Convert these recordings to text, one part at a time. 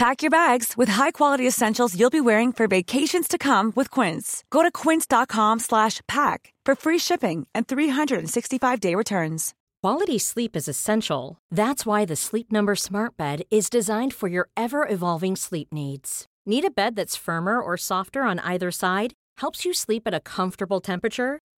Pack your bags with high-quality essentials you'll be wearing for vacations to come with Quince. Go to quince.com/pack for free shipping and 365-day returns. Quality sleep is essential. That's why the Sleep Number Smart Bed is designed for your ever-evolving sleep needs. Need a bed that's firmer or softer on either side? Helps you sleep at a comfortable temperature?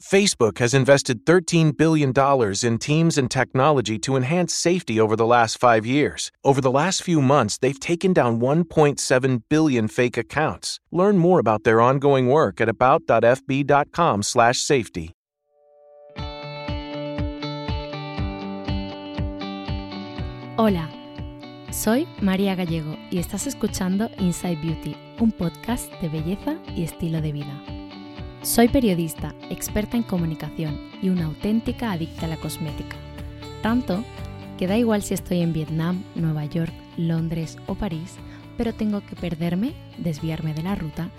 Facebook has invested $13 billion in teams and technology to enhance safety over the last five years. Over the last few months, they've taken down 1.7 billion fake accounts. Learn more about their ongoing work at about.fb.com/safety. Hola, soy María Gallego y estás escuchando Inside Beauty, un podcast de belleza y estilo de vida. Soy periodista, experta en comunicación y una auténtica adicta a la cosmética. Tanto que da igual si estoy en Vietnam, Nueva York, Londres o París, pero tengo que perderme, desviarme de la ruta,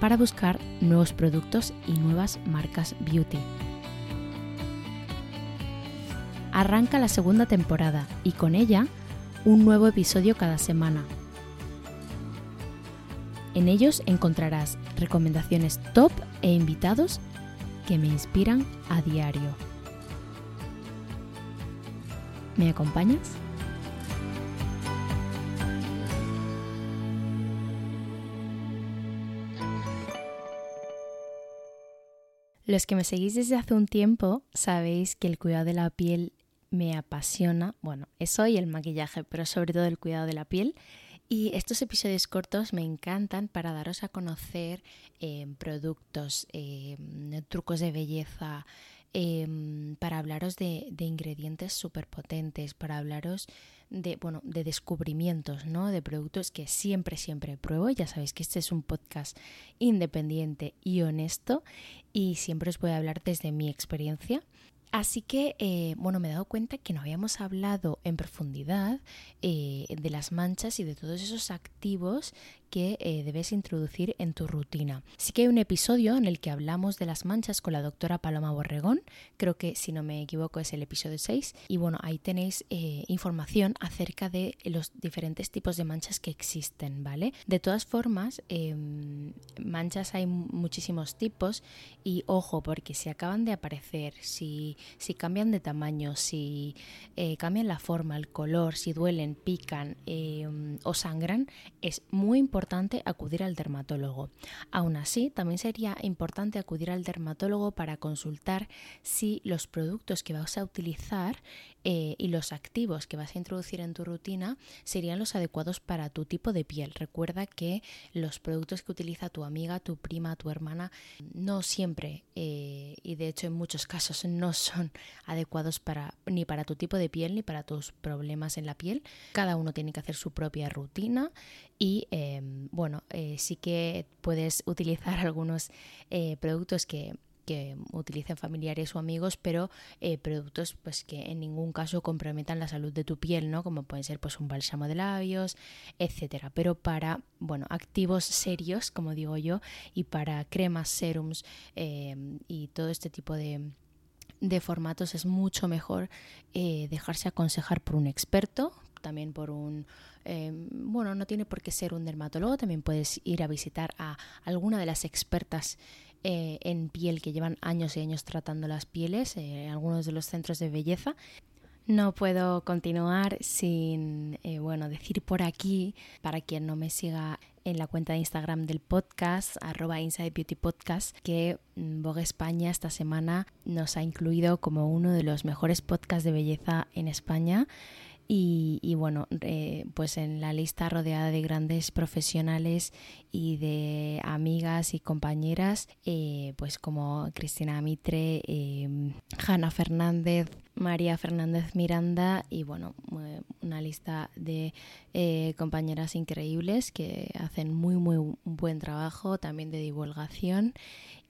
para buscar nuevos productos y nuevas marcas beauty. Arranca la segunda temporada y con ella un nuevo episodio cada semana. En ellos encontrarás recomendaciones top e invitados que me inspiran a diario. ¿Me acompañas? Los que me seguís desde hace un tiempo sabéis que el cuidado de la piel me apasiona. Bueno, eso y el maquillaje, pero sobre todo el cuidado de la piel. Y estos episodios cortos me encantan para daros a conocer eh, productos, eh, trucos de belleza, eh, para hablaros de, de ingredientes súper potentes, para hablaros de, bueno, de descubrimientos, ¿no? De productos que siempre, siempre pruebo. Ya sabéis que este es un podcast independiente y honesto y siempre os voy a hablar desde mi experiencia. Así que, eh, bueno, me he dado cuenta que no habíamos hablado en profundidad eh, de las manchas y de todos esos activos que eh, debes introducir en tu rutina. Sí que hay un episodio en el que hablamos de las manchas con la doctora Paloma Borregón, creo que si no me equivoco es el episodio 6, y bueno, ahí tenéis eh, información acerca de los diferentes tipos de manchas que existen, ¿vale? De todas formas, em, manchas hay muchísimos tipos y ojo, porque si acaban de aparecer, si, si cambian de tamaño, si eh, cambian la forma, el color, si duelen, pican em, o sangran, es muy importante acudir al dermatólogo. Aún así, también sería importante acudir al dermatólogo para consultar si los productos que vas a utilizar eh, y los activos que vas a introducir en tu rutina serían los adecuados para tu tipo de piel. Recuerda que los productos que utiliza tu amiga, tu prima, tu hermana, no siempre eh, y de hecho en muchos casos no son adecuados para ni para tu tipo de piel ni para tus problemas en la piel. Cada uno tiene que hacer su propia rutina y em, bueno, eh, sí que puedes utilizar algunos productos que que utilicen familiares o amigos, pero eh, productos pues que en ningún caso comprometan la salud de tu piel, ¿no? Como pueden ser pues un bálsamo de labios, etcétera. Pero para, bueno, activos serios, como digo yo, y para cremas, serums eh, y todo este tipo de de formatos es mucho mejor eh, dejarse aconsejar por un experto, también por un, em, bueno, no tiene por qué ser un dermatólogo, también puedes ir a visitar a alguna de las expertas eh, en piel que llevan años y años tratando las pieles, eh, algunos de los centros de belleza. No puedo continuar sin, eh, bueno, decir por aquí, para quien no me siga en la cuenta de Instagram del podcast, arroba Inside Beauty Podcast, que mm, Vogue España esta semana nos ha incluido como uno de los mejores podcasts de belleza en España. Y, bueno, eh, pues en la lista rodeada de grandes profesionales y de amigas y compañeras, eh, pues como Cristina Mitre, eh, Hanna Fernández, María Fernández Miranda y bueno, una lista de compañeras increíbles que hacen muy muy buen trabajo también de divulgación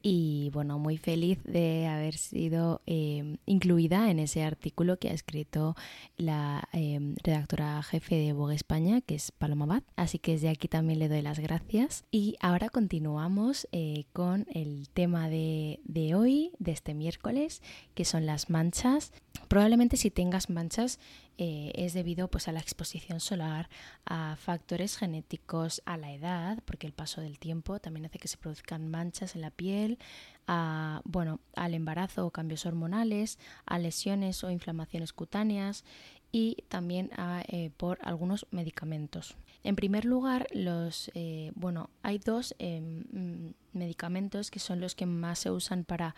y bueno, muy feliz de haber sido em, incluida en ese artículo que ha escrito la em, redactora jefe de Vogue España, que es Paloma Bad. Así que desde aquí también le doy las gracias. Y ahora continuamos eh, con el tema de, de hoy, de este miércoles, que son las manchas. Probablemente si tengas manchas eh, es debido pues, a la exposición solar, a factores genéticos, a la edad, porque el paso del tiempo también hace que se produzcan manchas en la piel, a, bueno, al embarazo o cambios hormonales, a lesiones o inflamaciones cutáneas y también eh, por algunos medicamentos. En primer lugar, los, eh, bueno, hay dos em, medicamentos que son los que más se usan para,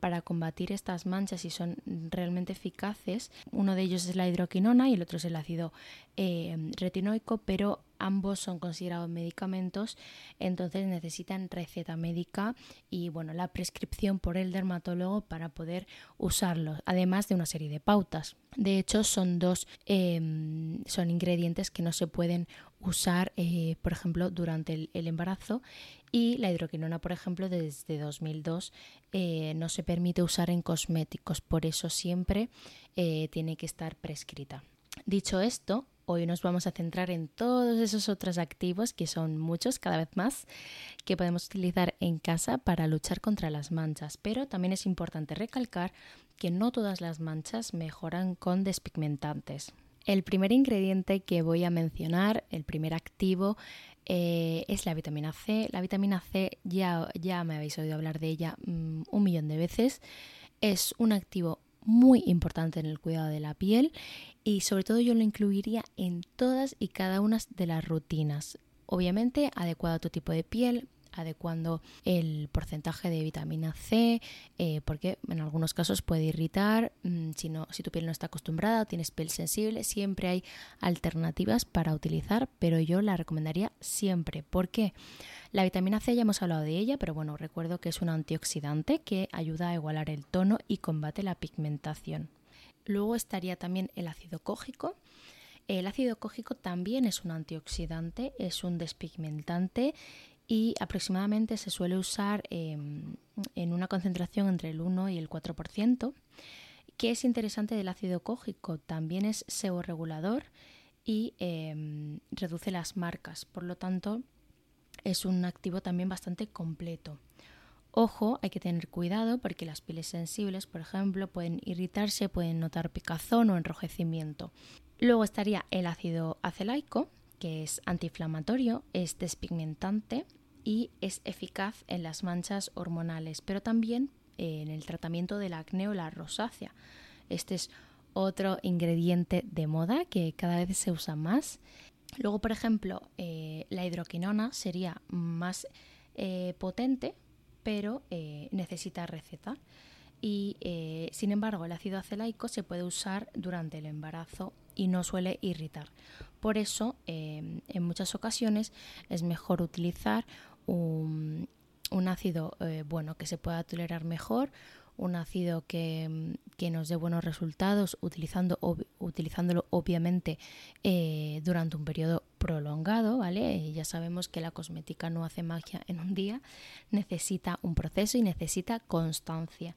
para combatir estas manchas y son realmente eficaces. Uno de ellos es la hidroquinona y el otro es el ácido retinoico, pero ambos son considerados medicamentos, entonces necesitan receta médica y bueno, la prescripción por el dermatólogo para poder usarlos, además de una serie de pautas. De hecho, son dos em, son ingredientes que no se pueden usar, eh, por ejemplo, durante el, embarazo y la hidroquinona, por ejemplo, desde 2002 eh, no se permite usar en cosméticos, por eso siempre eh, tiene que estar prescrita. Dicho esto, Hoy nos vamos a centrar en todos esos otros activos, que son muchos cada vez más, que podemos utilizar en casa para luchar contra las manchas. Pero también es importante recalcar que no todas las manchas mejoran con despigmentantes. El primer ingrediente que voy a mencionar, el primer activo, eh, es la vitamina C. La vitamina C ya, ya me habéis oído hablar de ella mm, un millón de veces. Es un activo muy importante en el cuidado de la piel y sobre todo yo lo incluiría en todas y cada una de las rutinas. Obviamente adecuado a tu tipo de piel, adecuando el porcentaje de vitamina C, eh, porque en algunos casos puede irritar, mm, si, no, si tu piel no está acostumbrada, tienes piel sensible, siempre hay alternativas para utilizar, pero yo la recomendaría siempre. ¿Por qué? La vitamina C ya hemos hablado de ella, pero bueno, recuerdo que es un antioxidante que ayuda a igualar el tono y combate la pigmentación. Luego estaría también el ácido cógico. El ácido cógico también es un antioxidante, es un despigmentante y aproximadamente se suele usar em, en una concentración entre el 1 y el 4%. ¿Qué es interesante del ácido cógico? También es seborregulador y em, reduce las marcas, por lo tanto es un activo también bastante completo. Ojo, hay que tener cuidado porque las pieles sensibles, por ejemplo, pueden irritarse, pueden notar picazón o enrojecimiento. Luego estaría el ácido acelaico, que es antiinflamatorio, es despigmentante y es eficaz en las manchas hormonales, pero también eh, en el tratamiento del acné o la rosácea. Este es otro ingrediente de moda que cada vez se usa más. Luego, por ejemplo, eh, la hidroquinona sería más eh, potente, pero necesita receta. Y sin embargo, el ácido acelaico se puede usar durante el embarazo y no suele irritar. Por eso, en muchas ocasiones es mejor utilizar un, ácido eh, bueno que se pueda tolerar mejor, un ácido que, nos dé buenos resultados utilizando, utilizándolo obviamente eh, durante un periodo prolongado, ¿vale? Ya sabemos que la cosmética no hace magia en un día, necesita un proceso y necesita constancia.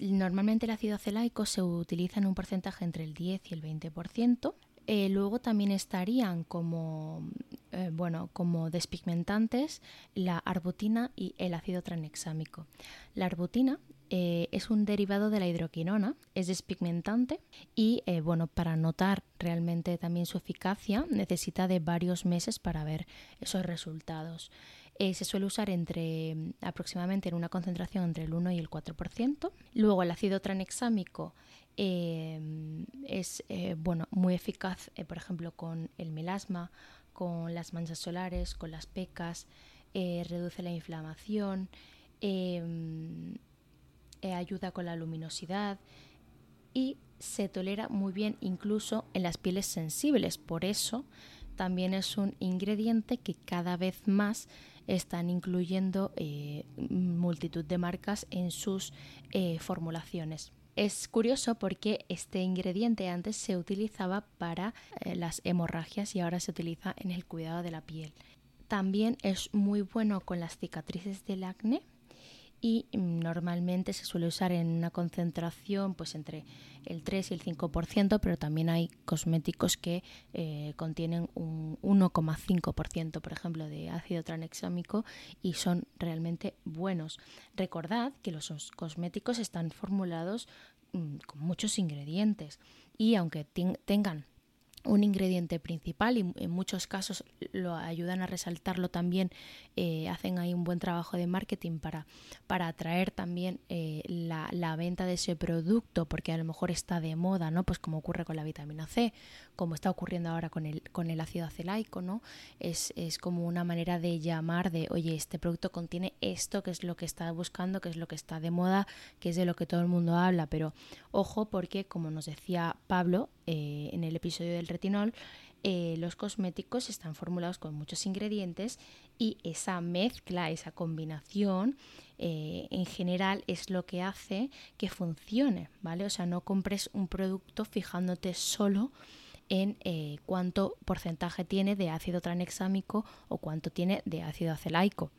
Normalmente el ácido acelaico se utiliza en un porcentaje entre el 10 y el 20%. Eh, luego también estarían como, eh, bueno, como despigmentantes la arbutina y el ácido tranexámico. La arbutina eh, es un derivado de la hidroquinona, es despigmentante y bueno, para notar realmente también su eficacia necesita de varios meses para ver esos resultados. Eh, se suele usar entre mm, aproximadamente en una concentración entre el 1 y el 4%. Luego el ácido tranexámico es bueno, muy eficaz, por ejemplo, con el melasma, con las manchas solares, con las pecas, reduce la inflamación, eh, ayuda con la luminosidad y se tolera muy bien incluso en las pieles sensibles. Por eso también es un ingrediente que cada vez más están incluyendo eh, multitud de marcas en sus eh, formulaciones. Es curioso porque este ingrediente antes se utilizaba para las hemorragias y ahora se utiliza en el cuidado de la piel. También es muy bueno con las cicatrices del acné y normalmente se suele usar en una concentración pues entre el 3 y el 5%, pero también hay cosméticos que eh, contienen un 1,5%, por ejemplo, de ácido tranexámico y son realmente buenos. Recordad que los cosméticos están formulados mm, con muchos ingredientes y aunque tengan un ingrediente principal y en muchos casos lo ayudan a resaltarlo también, eh, hacen ahí un buen trabajo de marketing para, para atraer también eh, la, la, venta de ese producto porque a lo mejor está de moda, ¿no? Pues como ocurre con la vitamina C, como está ocurriendo ahora con el, con el ácido acelaico, ¿no? Es, es como una manera de llamar de, oye, este producto contiene esto, que es lo que está buscando, que es lo que está de moda, que es de lo que todo el mundo habla, pero ojo porque, como nos decía Pablo eh, en el episodio del retinol, eh, los cosméticos están formulados con muchos ingredientes y esa mezcla, esa combinación, eh, en general es lo que hace que funcione, ¿vale? O sea, no compres un producto fijándote solo en cuánto porcentaje tiene de ácido tranexámico o cuánto tiene de ácido acelaico.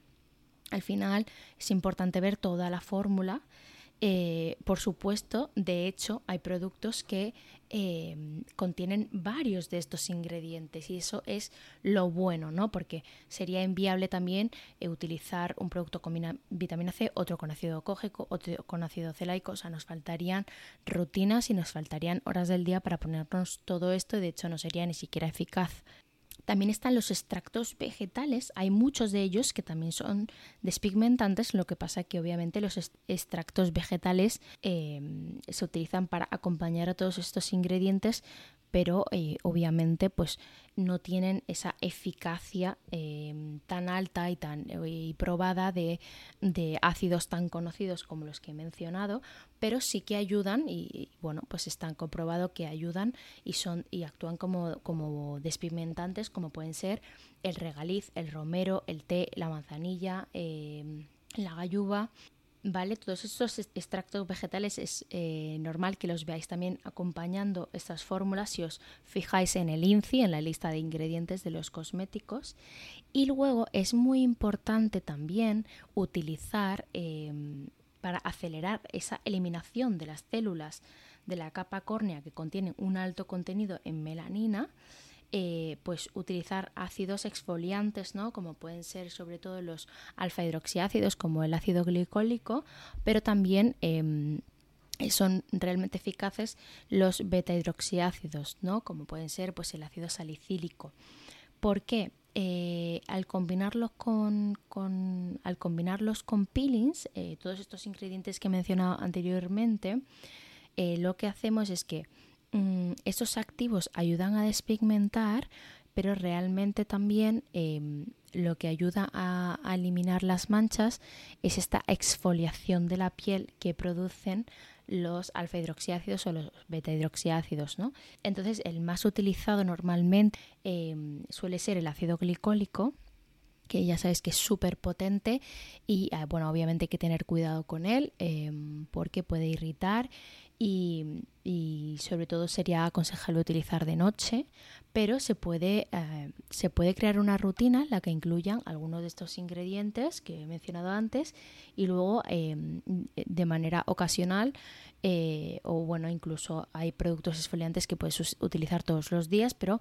Al final es importante ver toda la fórmula eh, por supuesto, de hecho, hay productos que eh, contienen varios de estos ingredientes y eso es lo bueno, ¿no? Porque sería inviable también eh, utilizar un producto con vitamina C, otro con ácido cógico, otro con ácido celaico, o sea, nos faltarían rutinas y nos faltarían horas del día para ponernos todo esto y de hecho no sería ni siquiera eficaz también están los extractos vegetales, hay muchos de ellos que también son despigmentantes, lo que pasa que obviamente los extractos vegetales em, se utilizan para acompañar a todos estos ingredientes, pero eh, obviamente pues no tienen esa eficacia em, tan alta y tan eh, probada de, ácidos tan conocidos como los que he mencionado, pero sí que ayudan y, bueno, pues están comprobado que ayudan y son y actúan como, como despigmentantes, como pueden ser el regaliz, el romero, el té, la manzanilla, la galluva ¿vale? Todos estos extractos vegetales es eh, normal que los veáis también acompañando estas fórmulas si os fijáis en el INCI, en la lista de ingredientes de los cosméticos. Y luego es muy importante también utilizar em, para acelerar esa eliminación de las células de la capa córnea que contienen un alto contenido en melanina, eh, pues utilizar ácidos exfoliantes, ¿no? Como pueden ser sobre todo los alfa hidroxiácidos como el ácido glicólico, pero también em, son realmente eficaces los beta hidroxiácidos, ¿no? Como pueden ser pues el ácido salicílico. ¿Por qué? Eh, al combinarlos con, al combinarlos con peelings, eh, todos estos ingredientes que he mencionado anteriormente, lo que hacemos es que Mm, estos activos ayudan a despigmentar, pero realmente también em, lo que ayuda a, eliminar las manchas es esta exfoliación de la piel que producen los alfa hidroxiácidos o los beta hidroxiácidos. ¿no? Entonces, el más utilizado normalmente em, suele ser el ácido glicólico, que ya sabéis que es súper potente y ah, bueno, obviamente hay que tener cuidado con él em, porque puede irritar y, sobre todo sería aconsejable utilizar de noche, pero se puede, eh, se puede crear una rutina en la que incluyan algunos de estos ingredientes que he mencionado antes y luego em, de manera ocasional eh, o bueno, incluso hay productos exfoliantes que puedes utilizar todos los días, pero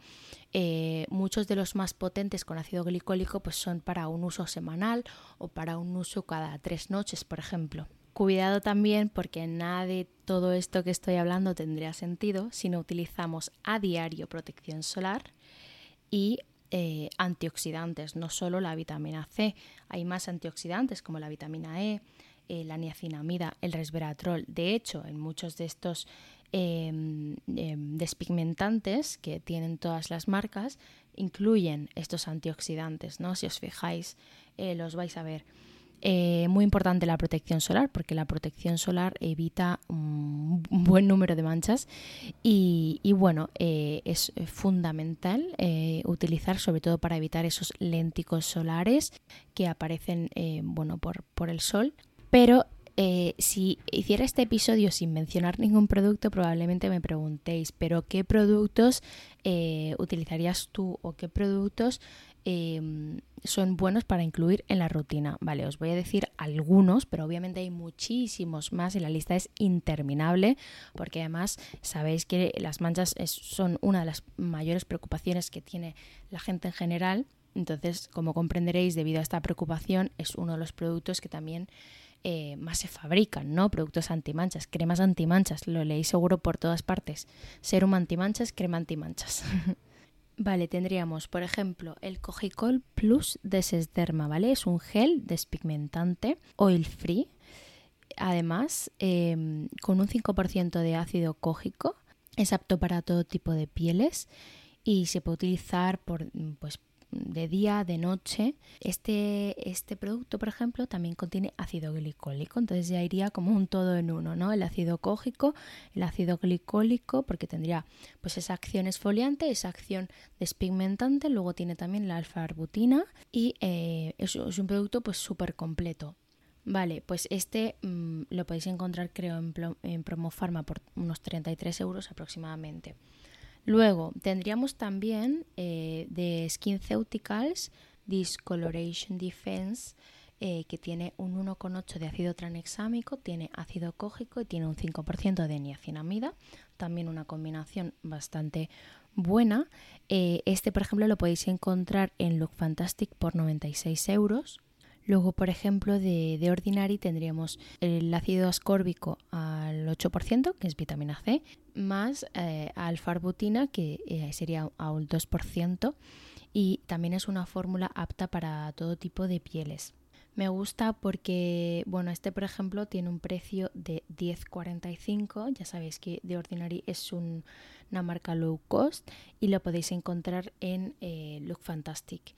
eh, muchos de los más potentes con ácido glicólico pues son para un uso semanal o para un uso cada tres noches, por ejemplo. Cuidado también porque nada de todo esto que estoy hablando tendría sentido si no utilizamos a diario protección solar y eh, antioxidantes, no solo la vitamina C. Hay más antioxidantes como la vitamina E, eh, la niacinamida, el resveratrol. De hecho, en muchos de estos em, em, despigmentantes que tienen todas las marcas, incluyen estos antioxidantes, ¿no? Si os fijáis, eh, los vais a ver. Eh, muy importante la protección solar, porque la protección solar evita un buen número de manchas y, bueno, eh, es fundamental eh, utilizar sobre todo para evitar esos lénticos solares que aparecen bueno, por, por el sol. Pero si hiciera este episodio sin mencionar ningún producto, probablemente me preguntéis, pero ¿qué productos utilizarías tú o qué productos Em, son buenos para incluir en la rutina. Vale, os voy a decir algunos, pero obviamente hay muchísimos más y la lista es interminable porque además sabéis que las manchas son una de las mayores preocupaciones que tiene la gente en general. Entonces, como comprenderéis, debido a esta preocupación, es uno de los productos que también eh, más se fabrican, ¿no? Productos antimanchas, cremas antimanchas, lo leí seguro por todas partes. Serum antimanchas, crema antimanchas. Vale, tendríamos, por ejemplo, el Cogicol Plus de Sesderma, ¿vale? Es un gel despigmentante, oil free, además em, con un 5% de ácido cógico, es apto para todo tipo de pieles y se puede utilizar por, pues, de día, de noche. Este, este producto, por ejemplo, también contiene ácido glicólico, entonces ya iría como un todo en uno, ¿no? El ácido cógico, el ácido glicólico, porque tendría pues esa acción esfoliante, esa acción despigmentante, luego tiene también la alfa-arbutina y eh, es, un producto pues súper completo. Vale, pues este mm, lo podéis encontrar creo en, en Promofarma por unos 33 euros aproximadamente. Luego tendríamos también eh, de SkinCeuticals Discoloration Defense, eh, que tiene un 1,8 de ácido tranexámico, tiene ácido cógico y tiene un 5% de niacinamida, también una combinación bastante buena. Eh, este, por ejemplo, lo podéis encontrar en Look Fantastic por 96 euros. Luego, por ejemplo, de, de, Ordinary tendríamos el ácido ascórbico al 8%, que es vitamina C, más eh, alfa-arbutina, que eh, sería al 2%, y también es una fórmula apta para todo tipo de pieles. Me gusta porque, bueno, este por ejemplo tiene un precio de 10,45. Ya sabéis que The Ordinary es una marca low cost y lo podéis encontrar en eh, Look Fantastic.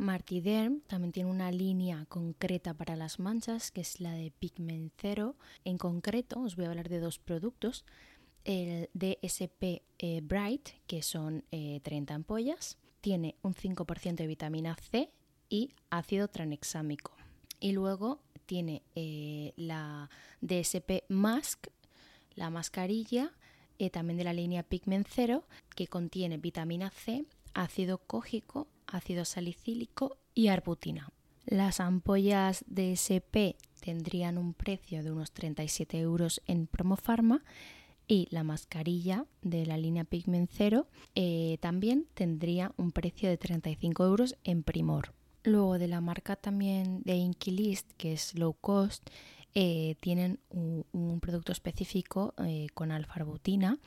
Martiderm también tiene una línea concreta para las manchas, que es la de Pigment Zero. En concreto, os voy a hablar de dos productos. El DSP eh, Bright, que son 30 eh, ampollas, tiene un 5% de vitamina C y ácido tranexámico. Y luego tiene eh, la DSP Mask, la mascarilla, también de la línea Pigment Zero, que contiene vitamina C, ácido cógico, ácido salicílico y arbutina. Las ampollas de SP tendrían un precio de unos 37 euros en Promofarma y la mascarilla de la línea Pigment Zero eh, también tendría un precio de 35 euros en Primor. Luego de la marca también de Inkilist, que es low cost, eh, tienen un, producto específico eh, con alfa-arbutina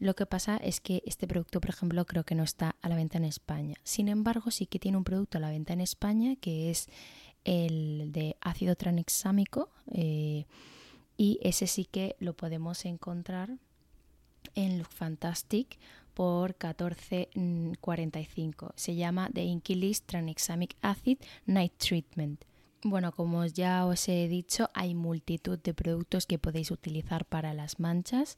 lo que pasa es que este producto, por ejemplo, creo que no está a la venta en España. Sin embargo, sí que tiene un producto a la venta en España que es el de ácido tranexámico eh, y ese sí que lo podemos encontrar en Look Fantastic por 14.45. Se llama The Inkilist Tranexamic Acid Night Treatment. Bueno, como ya os he dicho, hay multitud de productos que podéis utilizar para las manchas.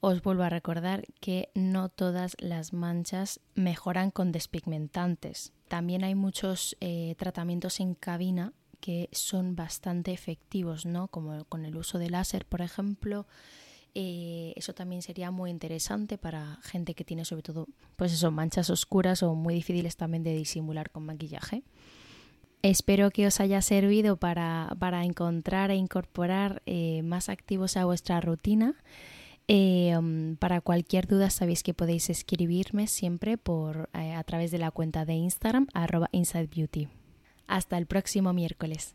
Os vuelvo a recordar que no todas las manchas mejoran con despigmentantes. También hay muchos eh, tratamientos en cabina que son bastante efectivos, ¿no? Como con el uso de láser, por ejemplo. Eh, eso también sería muy interesante para gente que tiene sobre todo, pues manchas oscuras o muy difíciles también de disimular con maquillaje. Espero que os haya servido para, encontrar e incorporar eh, más activos a vuestra rutina. Eh, para cualquier duda sabéis que podéis escribirme siempre por, eh, a través de la cuenta de Instagram arroba. Hasta el próximo miércoles.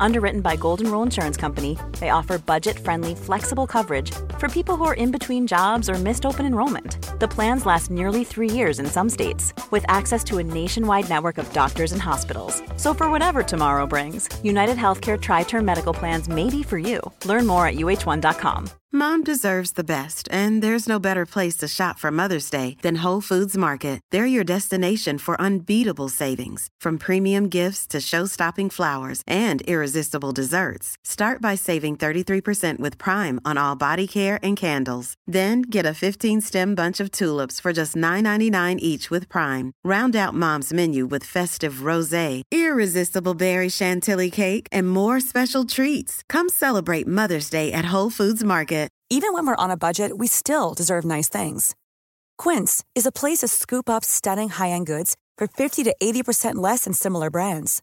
Underwritten by Golden Rule Insurance Company, they offer budget-friendly, flexible coverage for people who are in between jobs or missed open enrollment. The plans last nearly three years in some states, with access to a nationwide network of doctors and hospitals. So for whatever tomorrow brings, United Healthcare Tri-Term Medical Plans may be for you. Learn more at uh1.com. Mom deserves the best, and there's no better place to shop for Mother's Day than Whole Foods Market. They're your destination for unbeatable savings, from premium gifts to show-stopping flowers and irresistible desserts. Start by saving 33% with Prime on all body care and candles. Then get a 15 stem bunch of tulips for just $9.99 each with Prime. Round out mom's menu with festive rose, irresistible berry chantilly cake, and more special treats. Come celebrate Mother's Day at Whole Foods Market. Even when we're on a budget, we still deserve nice things. Quince is a place to scoop up stunning high end goods for 50 to 80% less than similar brands.